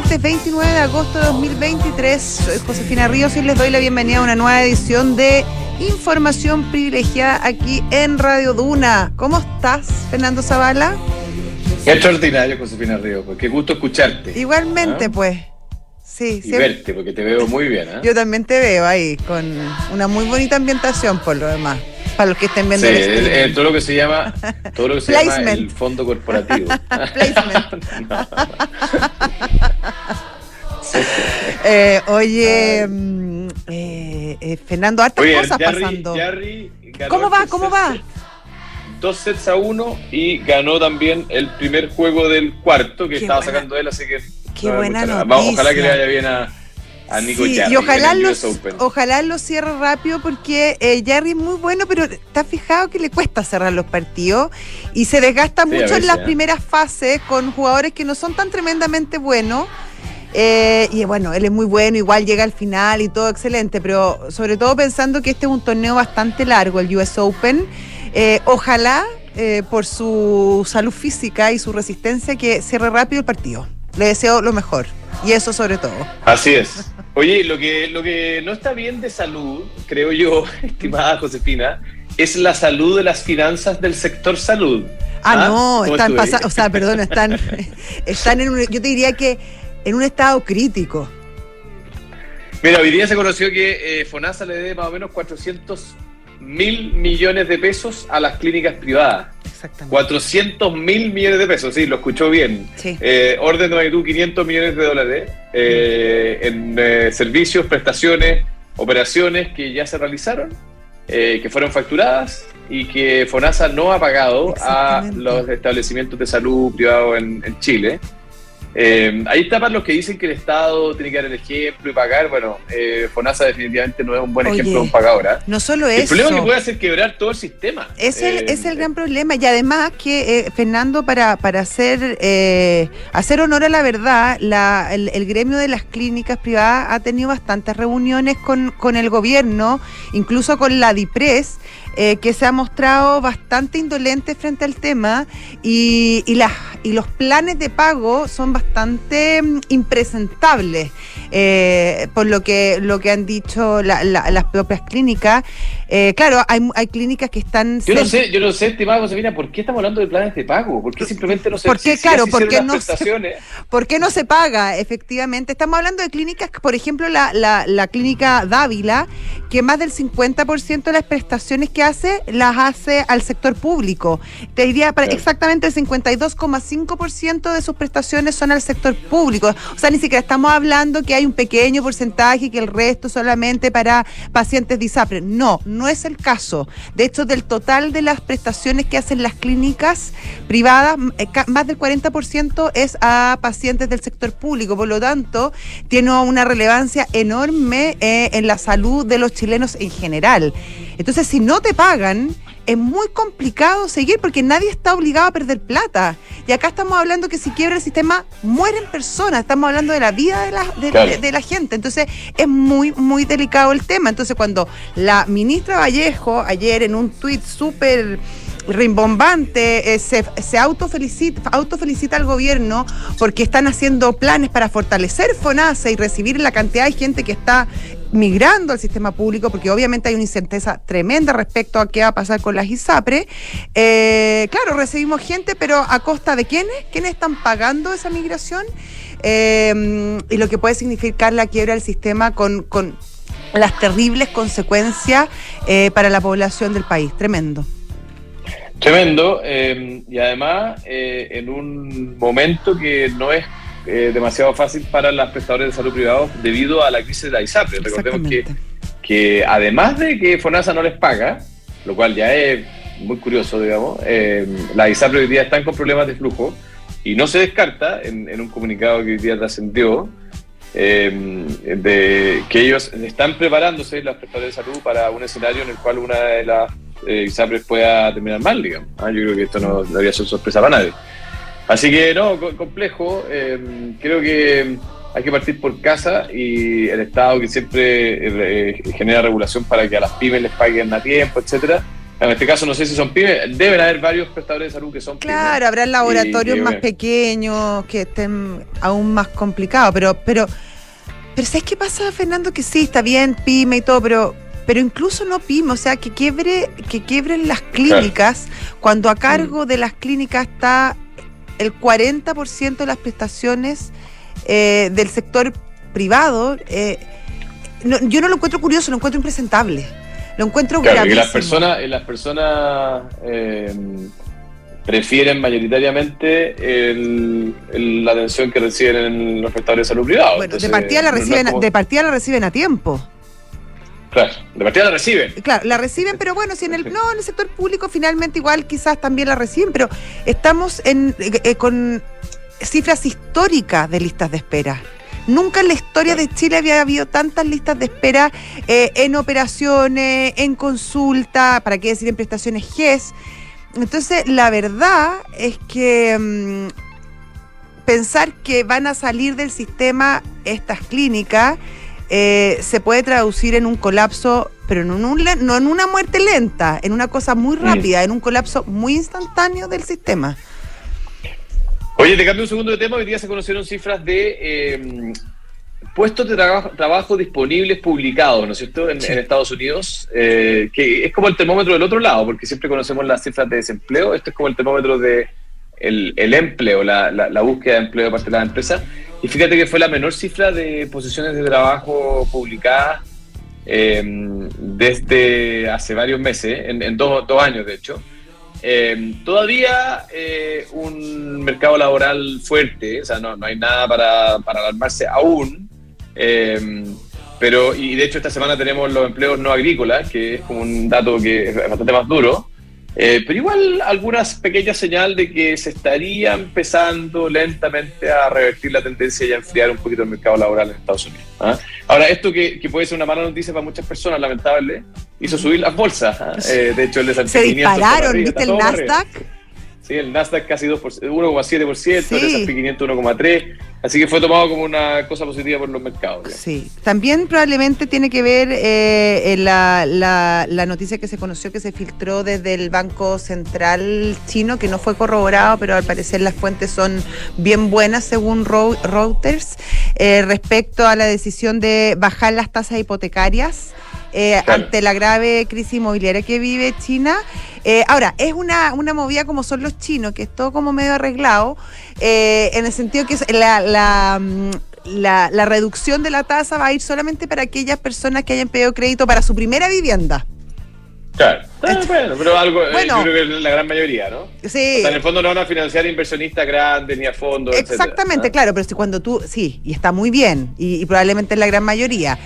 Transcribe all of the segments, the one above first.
martes 29 de agosto de 2023. Soy Josefina Ríos y les doy la bienvenida a una nueva edición de Información Privilegiada aquí en Radio Duna. ¿Cómo estás, Fernando Zavala? Qué extraordinario, Josefina Ríos. Pues qué gusto escucharte. Igualmente, ¿Ah? pues. Sí, y verte, porque te veo muy bien. ¿eh? Yo también te veo ahí, con una muy bonita ambientación por lo demás para los que estén viendo sí, el todo lo que se llama todo lo que se llama el fondo corporativo. Placement. eh, oye, mm, eh, eh, Fernando, hartas cosas pasando. ¿Cómo va? ¿Cómo va? Dos sets a uno y ganó también el primer juego del cuarto que estaba sacando él, así que. Qué buena noticia. ojalá que le vaya bien a, y ojalá lo, ojalá lo cierre rápido porque eh, Jarry es muy bueno, pero está fijado que le cuesta cerrar los partidos y se desgasta mucho en las ¿eh? primeras fases con jugadores que no son tan tremendamente buenos. Eh, y bueno, él es muy bueno, igual llega al final y todo excelente, pero sobre todo pensando que este es un torneo bastante largo, el US Open. ojalá, por su salud física y su resistencia, que cierre rápido el partido. Le deseo lo mejor. Y eso sobre todo. Así es. Oye, lo que, lo que no está bien de salud, creo yo, estimada Josefina, es la salud de las finanzas del sector salud. Ah, ¿Ah? no, están pasando, o sea, perdón, están, están en un, yo te diría que en un estado crítico. Mira, hoy día se conoció que eh, FONASA le debe más o menos 400 mil millones de pesos a las clínicas privadas. Exactamente. 400 mil millones de pesos, sí, lo escuchó bien. Eh, orden de magnitud 500 millones de dólares eh, en eh, servicios, prestaciones, operaciones que ya se realizaron, que fueron facturadas y que FONASA no ha pagado a los establecimientos de salud privados en Chile. Eh, ahí está para los que dicen que el Estado tiene que dar el ejemplo y pagar. Bueno, eh, FONASA definitivamente no es un buen ejemplo de un pagador. ¿ah? No solo eso. El problema es que puede hacer quebrar todo el sistema. Es el, es el eh, gran problema. Y además que, eh, Fernando, para, para hacer, hacer honor a la verdad, la, el, gremio de las clínicas privadas ha tenido bastantes reuniones con, con el gobierno, incluso con la DIPRES, eh, que se ha mostrado bastante indolente frente al tema y, y, las, y los planes de pago son bastante mm, impresentables, eh, por lo que, lo que han dicho las propias clínicas. Eh, claro, hay, hay clínicas que están... Yo no sé, yo no sé, estimada Josefina, ¿por qué estamos hablando de planes de pago? ¿Por qué simplemente no se... ¿Por qué, claro, ¿por qué, no se, ¿por qué no se paga? Efectivamente, estamos hablando de clínicas, por ejemplo, la, la, la clínica Dávila, que más del 50% de las prestaciones que hace las hace al sector público. Te diría exactamente el 52,5% de sus prestaciones son al sector público. O sea, ni siquiera estamos hablando que hay un pequeño porcentaje y que el resto solamente para pacientes disapres. No, no es el caso. De hecho, del total de las prestaciones que hacen las clínicas privadas, eh, más del 40% es a pacientes del sector público. Por lo tanto, tiene una relevancia enorme eh, en la salud de los chilenos en general. Entonces, si no te pagan, es muy complicado seguir porque nadie está obligado a perder plata. Y acá estamos hablando que si quiebra el sistema, mueren personas. Estamos hablando de la vida de la, de, la gente. Entonces, es muy, muy delicado el tema. Entonces, cuando la ministra Vallejo, ayer en un tuit súper rimbombante, eh, se, se autofelicita, autofelicita al gobierno porque están haciendo planes para fortalecer FONASA y recibir la cantidad de gente que está migrando al sistema público, porque obviamente hay una incerteza tremenda respecto a qué va a pasar con las ISAPRE. Eh, claro, recibimos gente, pero ¿a costa de quiénes? ¿Quiénes están pagando esa migración? Eh, y lo que puede significar la quiebra del sistema con, con las terribles consecuencias eh, para la población del país. Tremendo. Tremendo, y además en un momento que no es eh, demasiado fácil para las prestadoras de salud privados debido a la crisis de la ISAPRE. Recordemos que, que además de que FONASA no les paga, lo cual ya es muy curioso, digamos, eh, la ISAPRE hoy día están con problemas de flujo y no se descarta en, un comunicado que hoy día trascendió eh, de que ellos están preparándose las prestadoras de salud para un escenario en el cual una de las eh, ISAPRES pueda terminar mal, digamos. Ah, yo creo que esto no debería ser sorpresa para nadie. Así que no, complejo. Em, creo que hay que partir por casa y el Estado que siempre eh, genera regulación para que a las pymes les paguen a tiempo, etcétera. en este caso no sé si son pymes, deben haber varios prestadores de salud que son pymes. Claro, habrá laboratorios más pequeños que estén aún más complicados, pero, pero, pero ¿sabes qué pasa, Fernando? Que sí, está bien, pyme y todo, pero pero incluso no pyme, o sea, que quiebre, que quiebren las clínicas, cuando a cargo de las clínicas está el 40% de las prestaciones eh, del sector privado. Eh, yo no lo encuentro curioso, lo encuentro impresentable. Lo encuentro claro, que las personas, las personas eh, prefieren mayoritariamente la atención que reciben en los prestadores de salud privados. Bueno, de partida la reciben, de partida la reciben a tiempo. Claro, de partida la reciben. Claro, la reciben, pero bueno, si en el no, en el sector público finalmente igual quizás también la reciben, pero estamos en, eh, con cifras históricas de listas de espera. Nunca en la historia de Chile había habido tantas listas de espera eh, en operaciones, en consulta, para qué decir en prestaciones GES. Entonces, la verdad es que mm, pensar que van a salir del sistema estas clínicas eh, se puede traducir en un colapso, pero no en, un, no en una muerte lenta, en una cosa muy mm. rápida, en un colapso muy instantáneo del sistema. Oye, te cambio un segundo de tema. Hoy día se conocieron cifras de eh, puestos de trabajo, disponibles publicados, ¿no es cierto?, en, Estados Unidos, eh, que es como el termómetro del otro lado, porque siempre conocemos las cifras de desempleo. Esto es como el termómetro de el, empleo, la, la, búsqueda de empleo de parte de las empresas. Y fíjate que fue la menor cifra de posiciones de trabajo publicadas eh, desde hace varios meses, en, dos, dos años de hecho. Eh, todavía eh, un mercado laboral fuerte, o sea, no, no hay nada para, alarmarse aún, eh, pero, y de hecho esta semana tenemos los empleos no agrícolas, que es como un dato que es bastante más duro, eh, pero igual algunas pequeñas señales de que se estaría empezando lentamente a revertir la tendencia y a enfriar un poquito el mercado laboral en Estados Unidos. ¿ah? Ahora, esto que, puede ser una mala noticia para muchas personas, lamentable, hizo subir las bolsas. ¿ah? Eh, de hecho, el S&P Se dispararon, ¿viste el Nasdaq? Sí, el Nasdaq casi 1,7%, el S&P 500 1,3%. Así que fue tomado como una cosa positiva por los mercados. Sí, también probablemente tiene que ver eh, la, la, noticia que se conoció, que se filtró desde el Banco Central chino, que no fue corroborado, pero al parecer las fuentes son bien buenas según Reuters, eh, respecto a la decisión de bajar las tasas hipotecarias. Eh, ante la grave crisis inmobiliaria que vive China. Eh, ahora, es una, una movida como son los chinos, que es todo como medio arreglado, eh, en el sentido que la, la, mm, la, la, reducción de la tasa va a ir solamente para aquellas personas que hayan pedido crédito para su primera vivienda. Claro. Ah, bueno, pero algo, yo creo que es la gran mayoría, ¿no? Sí. O sea, en el fondo no van a financiar inversionistas grandes ni a fondos. Exactamente, claro, pero si cuando tú, sí, y está muy bien, y, y probablemente es la gran mayoría,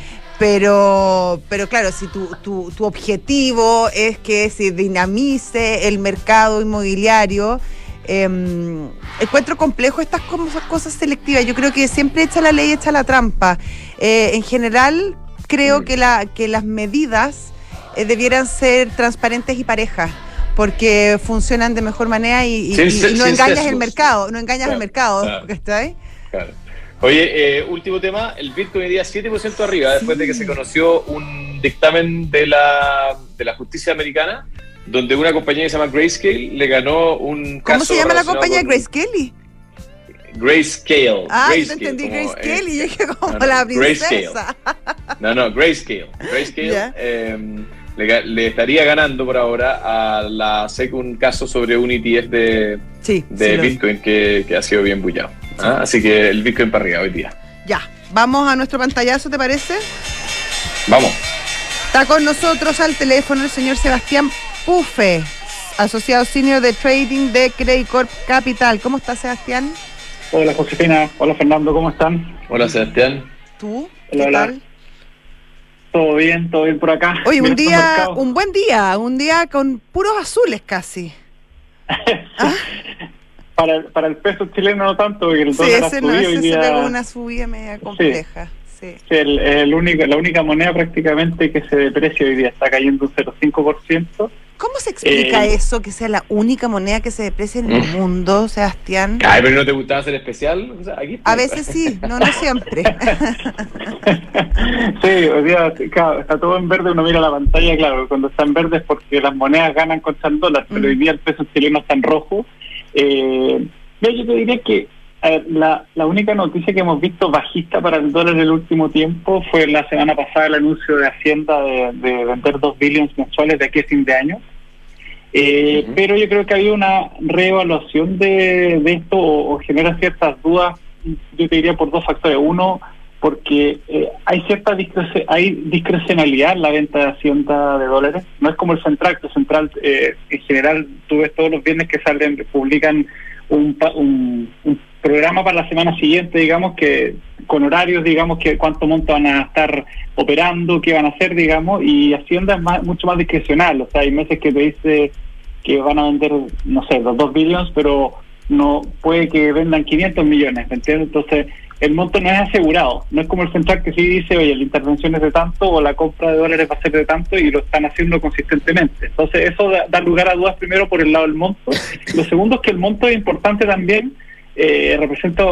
pero, pero claro, si tu, tu, tu objetivo es que se dinamice el mercado inmobiliario, eh, encuentro complejo estas cosas selectivas. Yo creo que siempre echa la ley, echa la trampa. Eh, en general, creo mm. que, la, que las medidas eh, debieran ser transparentes y parejas porque funcionan de mejor manera y, no engañas el mercado, no engañas el mercado, ¿está ahí? Claro. Oye, eh, último tema, el Bitcoin hoy día 7% arriba después de que se conoció un dictamen de la, de la justicia americana donde una compañía que se llama Grayscale le ganó un caso ¿Cómo se llama la compañía Grayscale? Grayscale. Ah, Grayscale, entendí Grayscale y yo dije como la princesa. No, no, Grayscale. Grayscale em, le, estaría ganando por ahora a la SEC un caso sobre un ETF de, de Bitcoin que, que ha sido bien bullado. ¿Ah? Así que el Bitcoin para arriba hoy día. Ya, vamos a nuestro pantallazo, ¿te parece? Vamos. Está con nosotros al teléfono el señor Sebastián Pufe, asociado senior de trading de Credit Corp Capital. ¿Cómo estás, Sebastián? Hola, Josefina. Hola, Fernando. ¿Cómo están? Hola, Sebastián. ¿Tú? Hola, hola. Todo bien, todo bien por acá. Oye, un día, un buen día, un día con puros azules casi. ¿Ah? Para, para el peso chileno no tanto, porque el sí, ese no, ese se pegó una subida media compleja. Sí. El, el único, la única moneda prácticamente que se deprecia hoy día está cayendo un 0,5%. ¿Cómo se explica eh, eso, que sea la única moneda que se deprecia en el mm. mundo, Sebastián? Ay, pero ¿no te gustaba ser especial? a veces sí, no, no siempre. sí, hoy día está todo en verde, uno mira la pantalla, claro, cuando está en verde es porque las monedas ganan contra el dólar, pero hoy mm. día el peso chileno está en rojo. Eh, yo te diría que la, la única noticia que hemos visto bajista para el dólar en el último tiempo fue la semana pasada el anuncio de Hacienda de, vender 2 billones mensuales de aquí a fin de año. Eh, pero yo creo que hay una reevaluación de, de esto o, genera ciertas dudas, yo te diría por dos factores. Uno, porque eh, hay cierta hay discrecionalidad en la venta de Hacienda de dólares. No es como el Central, que el Central eh, en general tú ves todos los viernes que salen, publican un, un, un programa para la semana siguiente, digamos, que con horarios, digamos, que cuánto monto van a estar operando, qué van a hacer, digamos, y Hacienda es mucho más discrecional, o sea, hay meses que te dice que van a vender, no sé, los 2 billones, pero no puede que vendan 500 millones, ¿me entiendes? Entonces, el monto no es asegurado, no es como el central que sí dice, oye, la intervención es de tanto o la compra de dólares va a ser de tanto y lo están haciendo consistentemente. Entonces, eso da, lugar a dudas primero por el lado del monto. Lo segundo es que el monto es importante también eh, representa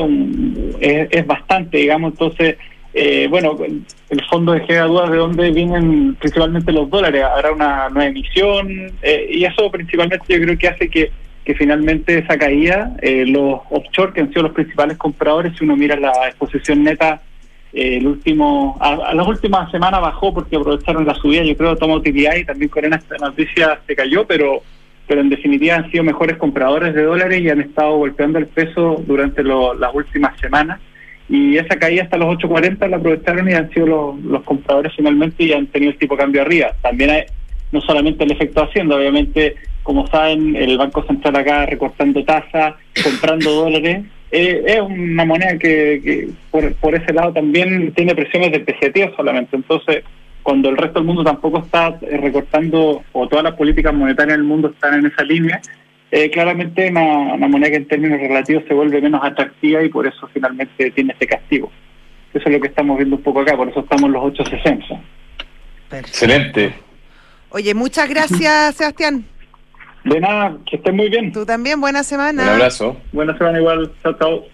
es, bastante, digamos, entonces, eh, bueno, el fondo de dudas de dónde vienen principalmente los dólares, habrá una nueva emisión, eh, y eso principalmente yo creo que hace que, que finalmente esa caída, eh, los offshore, que han sido los principales compradores, si uno mira la exposición neta, el último a, las últimas semanas bajó porque aprovecharon la subida, yo creo, toma utilidad y también con esta noticia se cayó, pero pero en definitiva han sido mejores compradores de dólares y han estado golpeando el peso durante las últimas semanas. Y esa caída hasta los 8.40 la aprovecharon y han sido los, compradores finalmente y han tenido el tipo de cambio arriba. También hay no solamente el efecto haciendo, obviamente, como saben, el Banco Central acá recortando tasas, comprando dólares. Eh, es una moneda que, por, por, ese lado también tiene presiones de PCT solamente. Entonces, cuando el resto del mundo tampoco está eh, recortando o todas las políticas monetarias del mundo están en esa línea, eh, claramente una, una, moneda que en términos relativos se vuelve menos atractiva y por eso finalmente tiene ese castigo. Eso es lo que estamos viendo un poco acá, por eso estamos en los 860. Excelente. Oye, muchas gracias, Sebastián. De nada, que estén muy bien. Tú también, buena semana. Un abrazo. Buena semana igual. Chao, chao.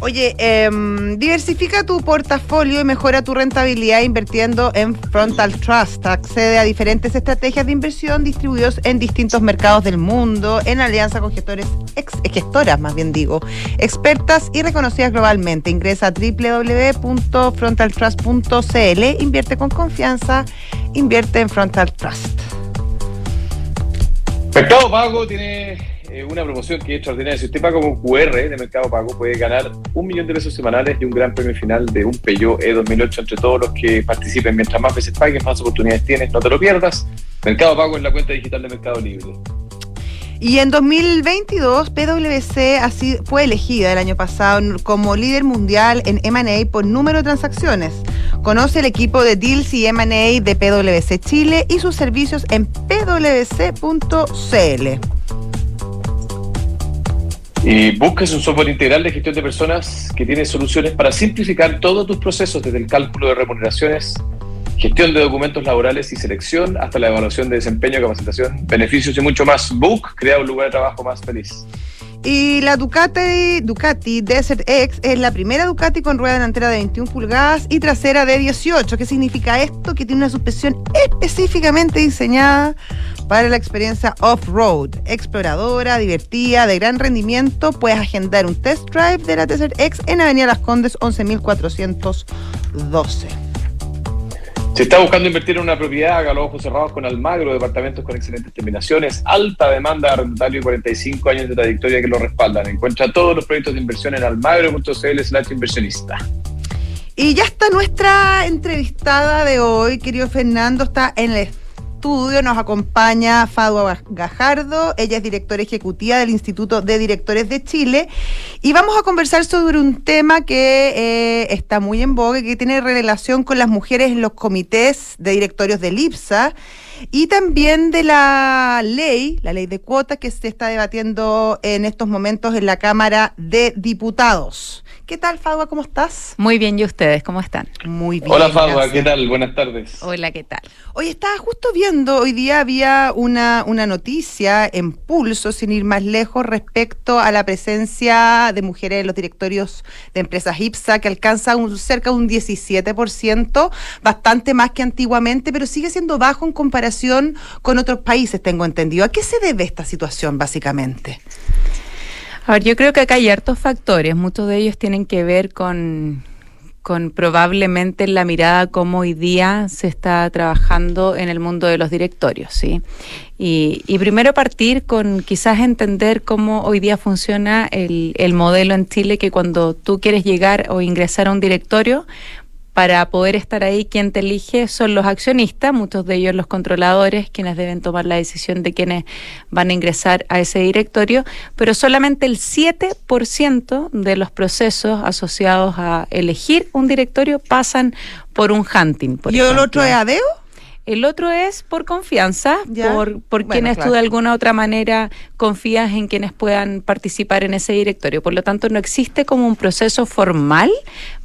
Oye, em, diversifica tu portafolio y mejora tu rentabilidad invirtiendo en Frontal Trust. Accede a diferentes estrategias de inversión distribuidos en distintos mercados del mundo, en alianza con gestores, ex, gestoras más bien digo, expertas y reconocidas globalmente. Ingresa a www.frontaltrust.cl, invierte con confianza, invierte en Frontal Trust. Mercado Pago tiene eh, una promoción que es extraordinaria. Si usted paga con QR de Mercado Pago, puede ganar un millón de pesos semanales y un gran premio final de un Peugeot E2008 entre todos los que participen. Mientras más veces paguen, más oportunidades tienes. No te lo pierdas. Mercado Pago en la cuenta digital de Mercado Libre. Y en 2022, PwC así fue elegida el año pasado como líder mundial en M&A por número de transacciones. Conoce el equipo de Deals y M&A de PwC Chile y sus servicios en pwc.cl. Y busques un software integral de gestión de personas que tiene soluciones para simplificar todos tus procesos, desde el cálculo de remuneraciones, gestión de documentos laborales y selección, hasta la evaluación de desempeño, capacitación, beneficios y mucho más. Book crea un lugar de trabajo más feliz. Y la Ducati, Ducati Desert X es la primera Ducati con rueda delantera de 21 pulgadas y trasera de 18. ¿Qué significa esto? Que tiene una suspensión específicamente diseñada para la experiencia off-road, exploradora, divertida, de gran rendimiento. Puedes agendar un test drive de la Desert X en Avenida Las Condes 11412. Si está buscando invertir en una propiedad, haga los ojos cerrados con Almagro, departamentos con excelentes terminaciones, alta demanda, arrendatario y 45 años de trayectoria que lo respaldan. Encuentra todos los proyectos de inversión en almagro.cl slash inversionista. Y ya está nuestra entrevistada de hoy, querido Fernando, está en el estudio nos acompaña Fadua Gajardo, ella es directora ejecutiva del Instituto de Directores de Chile y vamos a conversar sobre un tema que eh, está muy en boga que tiene relación con las mujeres en los comités de directorios del IPSA. y también de la ley, la ley de cuotas que se está debatiendo en estos momentos en la Cámara de Diputados. ¿Qué tal, Fadua? ¿Cómo estás? Muy bien, ¿y ustedes cómo están? Muy bien. Hola, Fadua, ¿qué tal? Buenas tardes. Hola, ¿qué tal? Hoy estaba justo viendo, hoy día había una, una noticia en pulso, sin ir más lejos, respecto a la presencia de mujeres en los directorios de empresas IPSA, que alcanza un, cerca de un 17%, bastante más que antiguamente, pero sigue siendo bajo en comparación con otros países, tengo entendido. ¿A qué se debe esta situación, básicamente? A ver, yo creo que acá hay hartos factores, muchos de ellos tienen que ver con, con probablemente la mirada como hoy día se está trabajando en el mundo de los directorios, ¿sí? Y, y primero partir con quizás entender cómo hoy día funciona el, el modelo en Chile, que cuando tú quieres llegar o ingresar a un directorio, para poder estar ahí, quien te elige son los accionistas, muchos de ellos los controladores, quienes deben tomar la decisión de quienes van a ingresar a ese directorio, pero solamente el 7% de los procesos asociados a elegir un directorio pasan por un hunting. ¿Y el otro es ADEO? El otro es por confianza, por, por quienes tú de alguna otra manera confías en quienes puedan participar en ese directorio. Por lo tanto, no existe como un proceso formal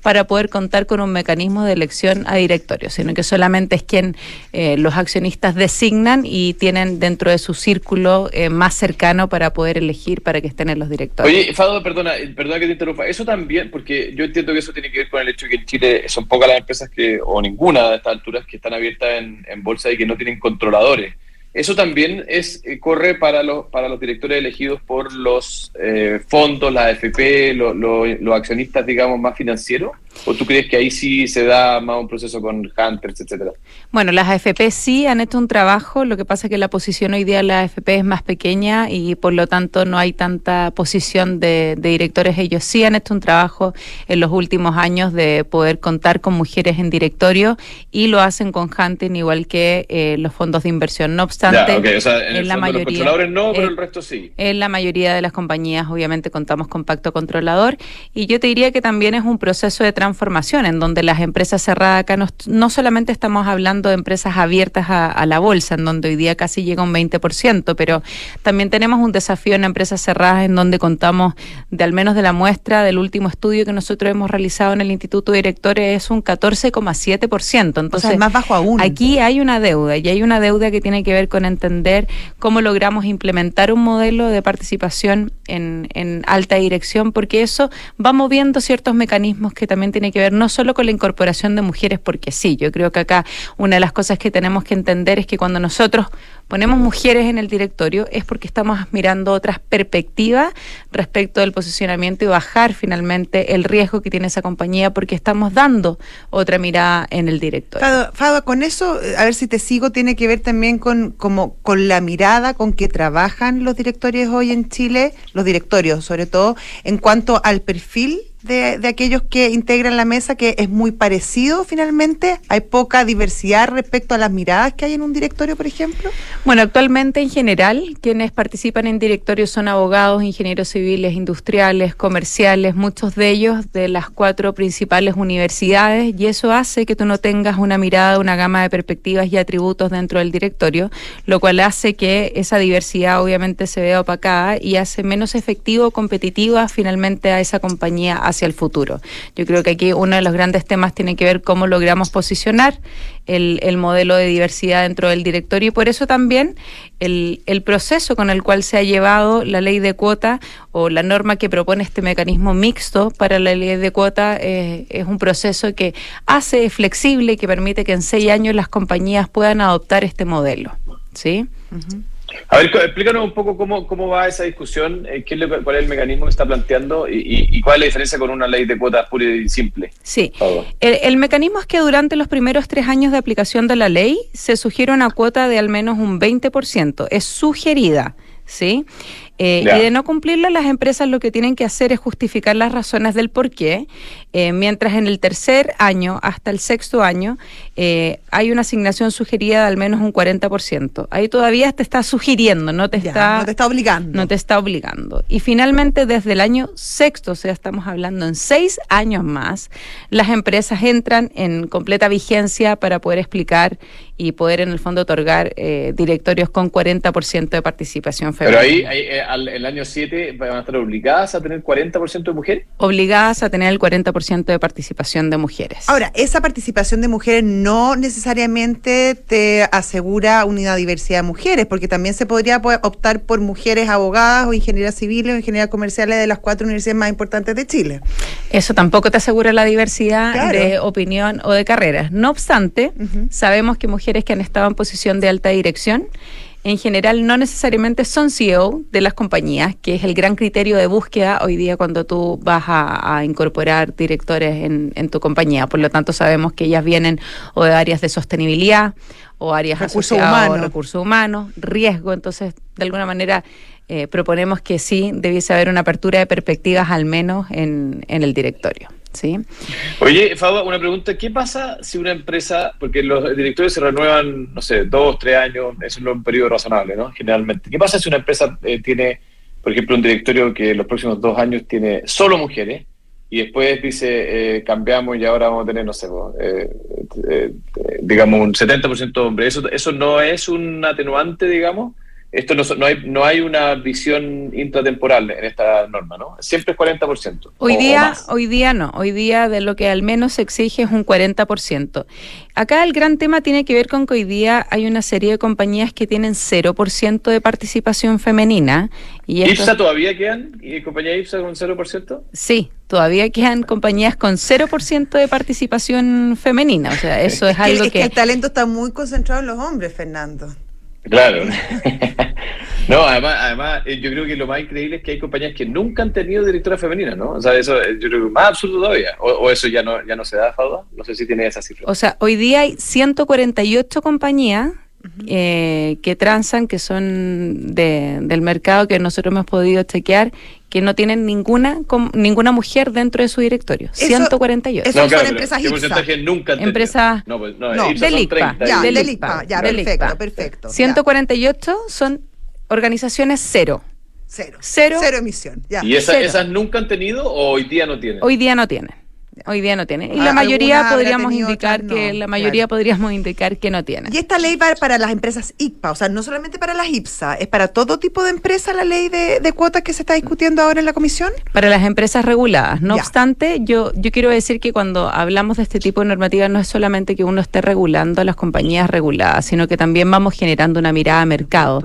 para poder contar con un mecanismo de elección a directorio, sino que solamente es quien eh, los accionistas designan y tienen dentro de su círculo eh, más cercano para poder elegir para que estén en los directorios. Oye, Fado, perdona, perdona que te interrumpa. Eso también, porque yo entiendo que eso tiene que ver con el hecho de que en Chile son pocas las empresas que, o ninguna de estas alturas, que están abiertas en, en bolsa y que no tienen controladores. Eso también es eh, corre para los para los directores elegidos por los eh, fondos, la AFP, los accionistas, digamos, más financieros. ¿O tú crees que ahí sí se da más un proceso con Hunters, etcétera? Bueno, las AFP sí han hecho un trabajo, lo que pasa es que la posición hoy día de la AFP es más pequeña y por lo tanto no hay tanta posición de, directores. Ellos sí han hecho un trabajo en los últimos años de poder contar con mujeres en directorio y lo hacen con Hunting igual que eh, los fondos de inversión. No en, la mayoría, los no, pero el resto sí. En la mayoría de las compañías obviamente contamos con pacto controlador y yo te diría que también es un proceso de transformación en donde las empresas cerradas acá no, solamente estamos hablando de empresas abiertas a, la bolsa, en donde hoy día casi llega un 20%, pero también tenemos un desafío en empresas cerradas en donde contamos de al menos de la muestra del último estudio que nosotros hemos realizado en el Instituto de Directores es un 14,7%. Entonces, más bajo aún. Aquí hay una deuda y hay una deuda que tiene que ver con entender cómo logramos implementar un modelo de participación en, alta dirección, porque eso va moviendo ciertos mecanismos que también tiene que ver no solo con la incorporación de mujeres, porque sí, yo creo que acá una de las cosas que tenemos que entender es que cuando nosotros ponemos mujeres en el directorio es porque estamos mirando otras perspectivas respecto del posicionamiento y bajar finalmente el riesgo que tiene esa compañía porque estamos dando otra mirada en el directorio. Fado, con eso, a ver si te sigo, tiene que ver también con, como, con la mirada con que trabajan los directorios hoy en Chile, los directorios sobre todo, en cuanto al perfil de, aquellos que integran la mesa que es muy parecido finalmente? ¿Hay poca diversidad respecto a las miradas que hay en un directorio, por ejemplo? Bueno, actualmente en general quienes participan en directorios son abogados, ingenieros civiles, industriales, comerciales, muchos de ellos de las cuatro principales universidades y eso hace que tú no tengas una mirada, una gama de perspectivas y atributos dentro del directorio, lo cual hace que esa diversidad obviamente se vea opacada y hace menos efectivo, competitiva finalmente a esa compañía hacia el futuro. Yo creo que aquí uno de los grandes temas tiene que ver cómo logramos posicionar el, el modelo de diversidad dentro del directorio y por eso también el, el, proceso con el cual se ha llevado la ley de cuota o la norma que propone este mecanismo mixto para la ley de cuota eh, es un proceso que hace flexible y que permite que en seis años las compañías puedan adoptar este modelo. ¿Sí? A ver, explícanos un poco cómo, cómo va esa discusión, eh, qué cuál es el mecanismo que está planteando y, cuál es la diferencia con una ley de cuotas pura y simple. Sí, el, mecanismo es que durante los primeros tres años de aplicación de la ley se sugiere una cuota de al menos un 20%, es sugerida, ¿sí? Eh, y de no cumplirla, las empresas lo que tienen que hacer es justificar las razones del por qué, eh, mientras en el tercer año hasta el sexto año eh, hay una asignación sugerida de al menos un 40%. Ahí todavía te está sugiriendo, no te, está, no te está obligando. No te está obligando. Y finalmente, desde el año sexto, o sea, estamos hablando en seis años más, las empresas entran en completa vigencia para poder explicar y poder en el fondo otorgar eh, directorios con 40% de participación femenina. Pero ahí, eh, el año 7 van a estar obligadas a tener 40% de mujeres. Obligadas a tener el 40% de participación de mujeres. Ahora, esa participación de mujeres no necesariamente te asegura una diversidad de mujeres, porque también se podría optar por mujeres abogadas o ingenieras civiles o ingenieras comerciales de las cuatro universidades más importantes de Chile. Eso tampoco te asegura la diversidad de opinión o de carreras. No obstante, sabemos que mujeres que han estado en posición de alta dirección, en general no necesariamente son CEO de las compañías, que es el gran criterio de búsqueda hoy día cuando tú vas a, incorporar directores en, tu compañía. Por lo tanto, sabemos que ellas vienen o de áreas de sostenibilidad o áreas recursos humanos, recursos humanos, riesgo. Entonces, de alguna manera, eh, proponemos que sí debiese haber una apertura de perspectivas al menos en el directorio. ¿Sí? Oye, Faba, una pregunta, ¿qué pasa si una empresa, porque los directores se renuevan, no sé, dos, tres años, es un periodo razonable, ¿no? Generalmente. ¿Qué pasa si una empresa eh, tiene, por ejemplo, un directorio que los próximos dos años tiene solo mujeres y después dice, eh, cambiamos y ahora vamos a tener, no sé, eh, digamos, un 70% de hombres? ¿Eso, ¿Eso no es un atenuante, digamos? Esto no, no, hay, no hay una visión intratemporal en esta norma, ¿no? Siempre es 40%. Hoy día, hoy día no, hoy día de lo que al menos se exige es un 40%. Acá el gran tema tiene que ver con que hoy día hay una serie de compañías que tienen 0% de participación femenina. Y ¿IPSA todavía quedan? ¿Y compañía IPSA con 0%? Sí, todavía quedan compañías con 0% de participación femenina. O sea, eso es, algo que, que... El talento está muy concentrado en los hombres, Fernando. Claro. no, además, además, eh, yo creo que lo más increíble es que hay compañías que nunca han tenido directora femenina, ¿no? O sea, eso eh, yo creo que más absurdo todavía. O, eso ya no, ya no se da, Fauda. No sé si tiene esa cifra. O sea, hoy día hay 148 compañías eh, que transan, que son de, del mercado que nosotros hemos podido chequear, que no tienen ninguna ninguna mujer dentro de su directorio. 148. Eso son empresas IPSA. nunca Empresas no, pues, no, no del IPA. Ya, del IPA. Ya, perfecto, perfecto. 148 son organizaciones cero. Cero. Cero, cero emisión. Ya. ¿Y esas nunca han tenido o hoy día no tienen? Hoy día no tienen. Hoy día no tiene. Y ah, la mayoría podríamos indicar que la mayoría podríamos indicar que no tiene. Y esta ley va para las empresas ICPA, o sea, no solamente para las IPSA, es para todo tipo de empresa la ley de, cuotas que se está discutiendo ahora en la comisión. Para las empresas reguladas. No obstante, yo yo quiero decir que cuando hablamos de este tipo de normativas no es solamente que uno esté regulando a las compañías reguladas, sino que también vamos generando una mirada a mercado.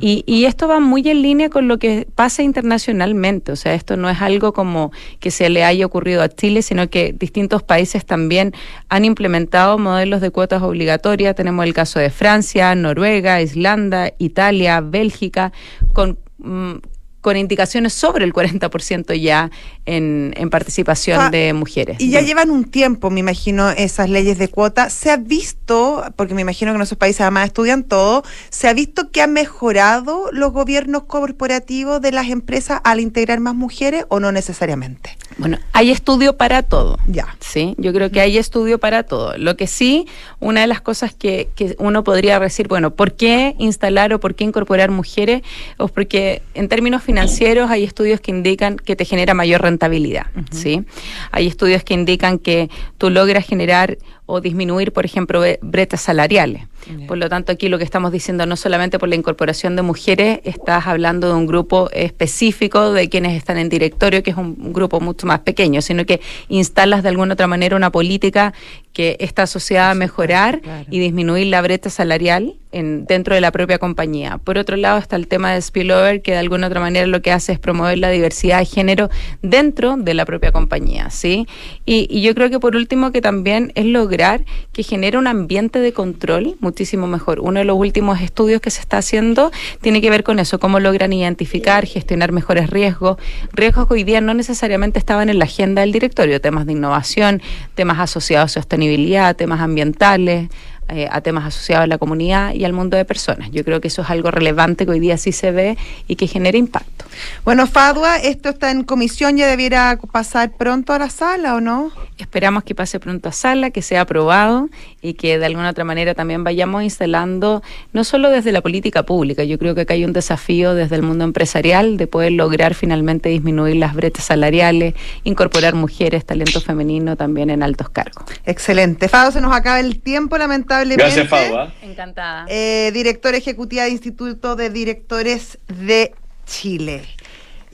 y, y esto va muy en línea con lo que pasa internacionalmente, o sea, esto no es algo como que se le haya ocurrido a Chile, sino que distintos países también han implementado modelos de cuotas obligatorias. Tenemos el caso de Francia, Noruega, Islanda, Italia, Bélgica, con mm, con indicaciones sobre el 40% ya en, en participación ah, de mujeres. Y ya llevan un tiempo, me imagino, esas leyes de cuota. ¿Se ha visto, porque me imagino que en esos países además estudian todo, se ha visto que han mejorado los gobiernos corporativos de las empresas al integrar más mujeres o no necesariamente? Bueno, hay estudio para todo. Ya. Sí, yo creo que hay estudio para todo. Lo que sí, una de las cosas que, que uno podría decir, bueno, ¿por qué instalar o por qué incorporar mujeres? O porque en términos financieros hay estudios que indican que te genera mayor rentabilidad, ¿sí? Hay estudios que indican que tú logras generar o disminuir, por ejemplo, brechas salariales. Por lo tanto, aquí lo que estamos diciendo no solamente por la incorporación de mujeres, estás hablando de un grupo específico de quienes están en directorio, que es un grupo mucho más pequeño, sino que instalas de alguna otra manera una política que está asociada a mejorar y disminuir la brecha salarial en, dentro de la propia compañía. Por otro lado está el tema de spillover, que de alguna otra manera lo que hace es promover la diversidad de género dentro de la propia compañía, ¿sí? Y, y yo creo que por último que también es lograr que genere un ambiente de control muchísimo mejor. Uno de los últimos estudios que se está haciendo tiene que ver con eso, cómo logran identificar, gestionar mejores riesgos, riesgos que hoy día no necesariamente estaban en la agenda del directorio, temas de innovación, temas asociados a sostenibilidad, temas ambientales. Eh, a temas asociados a la comunidad y al mundo de personas. Yo creo que eso es algo relevante que hoy día sí se ve y que genera impacto. Bueno, Fadua, esto está en comisión, ya debiera pasar pronto a la sala o no? Esperamos que pase pronto a sala, que sea aprobado y que de alguna otra manera también vayamos instalando, no solo desde la política pública, yo creo que acá hay un desafío desde el mundo empresarial de poder lograr finalmente disminuir las brechas salariales, incorporar mujeres, talento femenino también en altos cargos. Excelente. Fado, se nos acaba el tiempo, lamentablemente. Gracias, Fado. ¿ah? Encantada. Eh, directora ejecutiva de Instituto de Directores de Chile.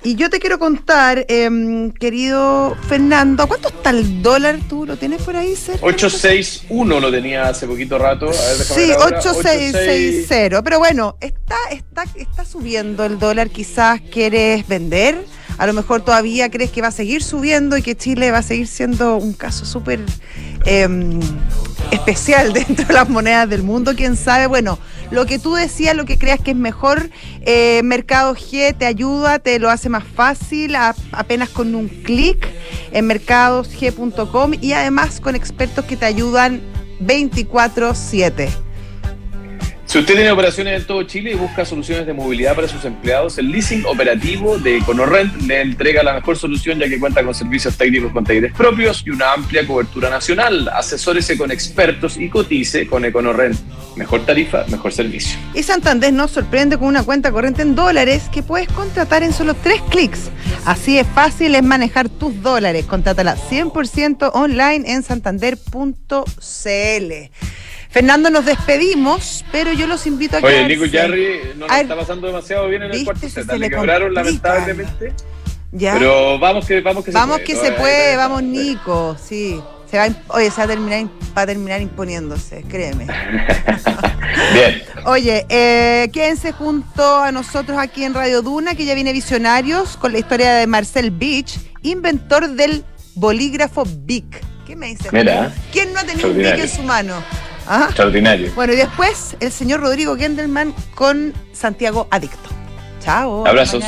Y yo te quiero contar, em, querido Fernando, ¿cuánto está el dólar? ¿Tú lo tienes por ahí, Sergio? 861 lo tenía hace poquito rato. sí, 8660. Pero bueno, está, está, está subiendo el dólar. Quizás quieres vender. A lo mejor todavía crees que va a seguir subiendo y que Chile va a seguir siendo un caso súper em, especial dentro de las monedas del mundo. Quién sabe. Bueno lo que tú decías, lo que creas que es mejor, eh, Mercado G te ayuda, te lo hace más fácil, apenas con un clic en mercadosg.com y además con expertos que te ayudan 24/7. Si usted tiene operaciones en todo Chile y busca soluciones de movilidad para sus empleados, el leasing operativo de EconoRent le entrega la mejor solución ya que cuenta con servicios técnicos con talleres propios y una amplia cobertura nacional. Asesórese con expertos y cotice con EconoRent. Mejor tarifa, mejor servicio. Y Santander nos sorprende con una cuenta corriente en dólares que puedes contratar en solo tres clics. Así es fácil es manejar tus dólares. Contrátala 100% online en santander.cl. Fernando, nos despedimos, pero yo los invito a que. Oye, Nico Jarry no nos está pasando demasiado bien en el cuarto set. Se le quebraron lamentablemente. ¿Ya? Pero vamos que, vamos que se vamos puede. que se puede, vamos Nico, sí. Se va, oye, se va a terminar, va a terminar imponiéndose, créeme. Bien. Oye, eh, quédense junto a nosotros aquí en Radio Duna, que ya viene Visionarios, con la historia de Marcel Beach, inventor del bolígrafo Bic. ¿Qué me dice? ¿Quién no ha tenido un Bic en su mano? Extraordinario. Bueno, y después el señor Rodrigo Gendelman con Santiago Adicto. Chao. Abrazos.